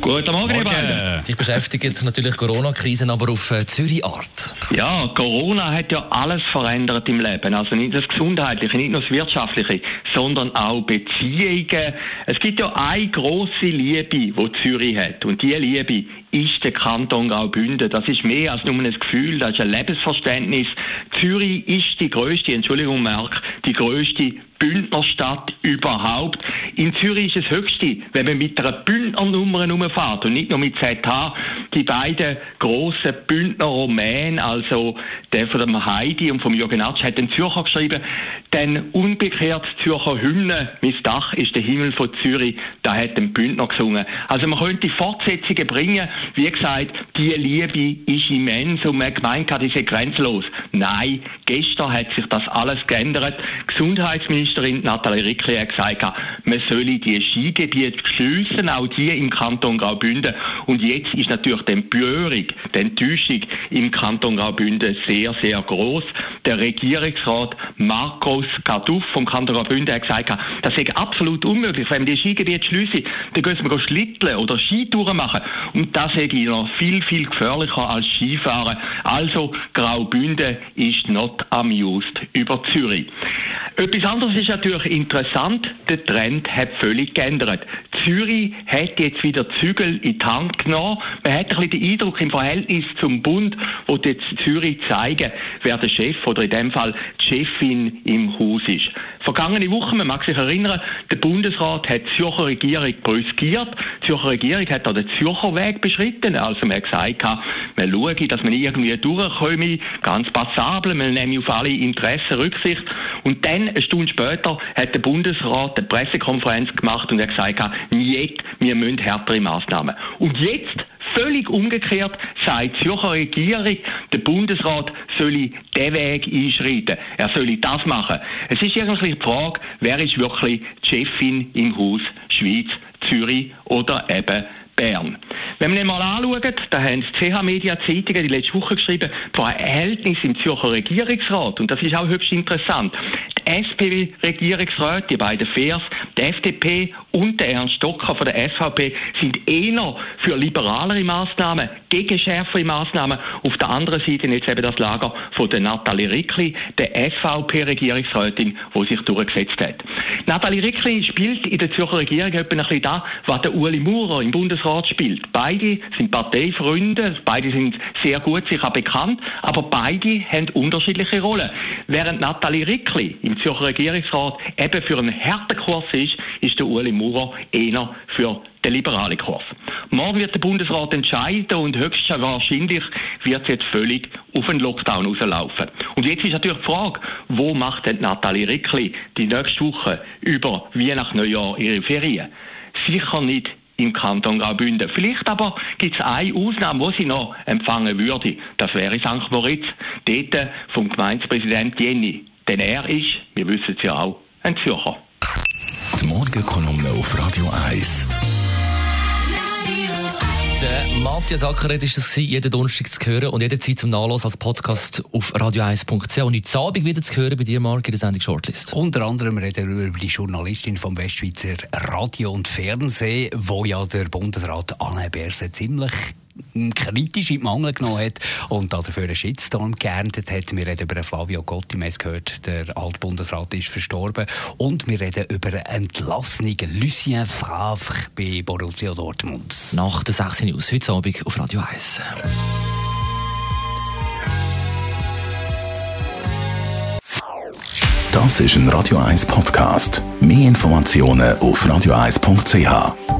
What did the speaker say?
Guten Morgen, ihr beiden. Dich beschäftigt natürlich Corona-Krisen, aber auf äh, Zürich-Art. Ja, Corona hat ja alles verändert im Leben. Also nicht das Gesundheitliche, nicht nur das Wirtschaftliche, sondern auch Beziehungen. Es gibt ja eine große Liebe, die Zürich hat. Und diese Liebe ist der Kanton Graubünden. Das ist mehr als nur ein Gefühl, das ist ein Lebensverständnis. Zürich ist die größte, Entschuldigung, Merk, die größte Bündnerstadt überhaupt. In Zürich ist es höchste, wenn man mit einer Bündnernummer umfährt und nicht nur mit ZH. Die beiden grossen Bündner Rumänen, also der von dem Heidi und vom Jürgen Atsch, hat den Zürcher geschrieben, denn umgekehrt Zürcher Hymne, mein Dach ist der Himmel von Zürich, da hat den Bündner gesungen. Also man könnte Fortsetzungen bringen, wie gesagt, die Liebe ist immens und man gemeint hat, die sei grenzenlos. Nein, gestern hat sich das alles geändert. Gesundheitsministerin Nathalie Rickli hat gesagt, man solle die Skigebiete schliessen, auch die im Kanton Graubünden. Und jetzt ist natürlich die Empörung, die Enttäuschung im Kanton Graubünden sehr, sehr groß. Der Regierungsrat Markus Carduff vom Kanton Graubünden hat gesagt, das sei absolut unmöglich. Wenn wir die Skigebiete schliessen, dann gehen wir schlitteln oder Skitouren machen. Und das ich noch viel, viel gefährlicher als Skifahren. Also Graubünden ist not amused über Zürich. Etwas anderes ist natürlich interessant. Der Trend hat völlig geändert. Zürich hat jetzt wieder Zügel in die Hand genommen. Man hat ein bisschen den Eindruck im Verhältnis zum Bund, wo jetzt Zürich zeigen, wer der Chef oder in dem Fall die Chefin im Haus ist. Vergangene Woche, man mag sich erinnern, der Bundesrat hat die Zürcher Regierung brüskiert. Die Zürcher Regierung hat da den Zürcher Weg beschritten. Also man hat gesagt, man schaue, dass man irgendwie durchkomme, ganz passabel, man nehme auf alle Interessen Rücksicht. Und dann, eine Stunde später, hat der Bundesrat eine Pressekonferenz gemacht und hat gesagt, nicht, wir müssen härtere Maßnahmen. Und jetzt völlig umgekehrt sagt die Zürcher Regierung, der Bundesrat solle den Weg einschreiten. Er solle das machen. Es ist irgendwie die Frage, wer ist wirklich die Chefin im Haus Schweiz, Zürich oder eben Bern. Wenn wir mal anschauen, da haben die CH Media Zeitungen die letzte Woche geschrieben, Verhältnis im Zürcher Regierungsrat. Und das ist auch höchst interessant. Die SP-Regierungsräte, die beiden Fairs, die FDP und der Ernst Stocker von der SVP sind eher für liberalere Maßnahmen, gegen schärfere Maßnahmen. Auf der anderen Seite jetzt eben das Lager von der Nathalie Rickli, der SVP-Regierungsrätin, die sich durchgesetzt hat. Nathalie Rickli spielt in der Zürcher Regierung etwa ein bisschen da, was der Uli Maurer im Bundesrat spielt. Beide sind Parteifreunde, beide sind sehr gut sicher bekannt, aber beide haben unterschiedliche Rollen. Während Nathalie Rickli im Zürcher Regierungsrat eben für einen harten Kurs ist, ist der Uli Maurer eher für den liberalen Kurs. Morgen wird der Bundesrat entscheiden und höchstwahrscheinlich wird es jetzt völlig auf einen Lockdown rauslaufen. Und jetzt ist natürlich die Frage, wo macht denn Nathalie Rickli die nächste Woche über Weihnachten, Neujahr ihre Ferien? Sicher nicht im Kanton Graubünden. Vielleicht aber gibt es eine Ausnahme, wo sie noch empfangen würde. Das wäre St. Moritz, dort vom Gemeindepräsident Jenny. Denn er ist, wir wissen es ja auch, ein Zürcher. Die Morgenkolumne auf Radio 1. Der Matthias Ackeret ist das jeden Donnerstag zu hören und jederzeit zum Nachlass als Podcast auf radio1.ch und heute Abend wieder zu hören bei dir, Marc, in der Sendung Shortlist. Unter anderem reden wir über die Journalistin vom Westschweizer Radio und Fernsehen, wo ja der Bundesrat Anne Berse ziemlich kritisch in die Mangel genommen hat und dafür einen Shitstorm geerntet hat. Wir reden über Flavio Gotti, wir haben gehört, der Altbundesrat ist verstorben. Und wir reden über einen entlassenen Lucien Favre bei Borussia Dortmund. Nach der 6 News, heute Abend auf Radio 1. Das ist ein Radio 1 Podcast. Mehr Informationen auf radio1.ch.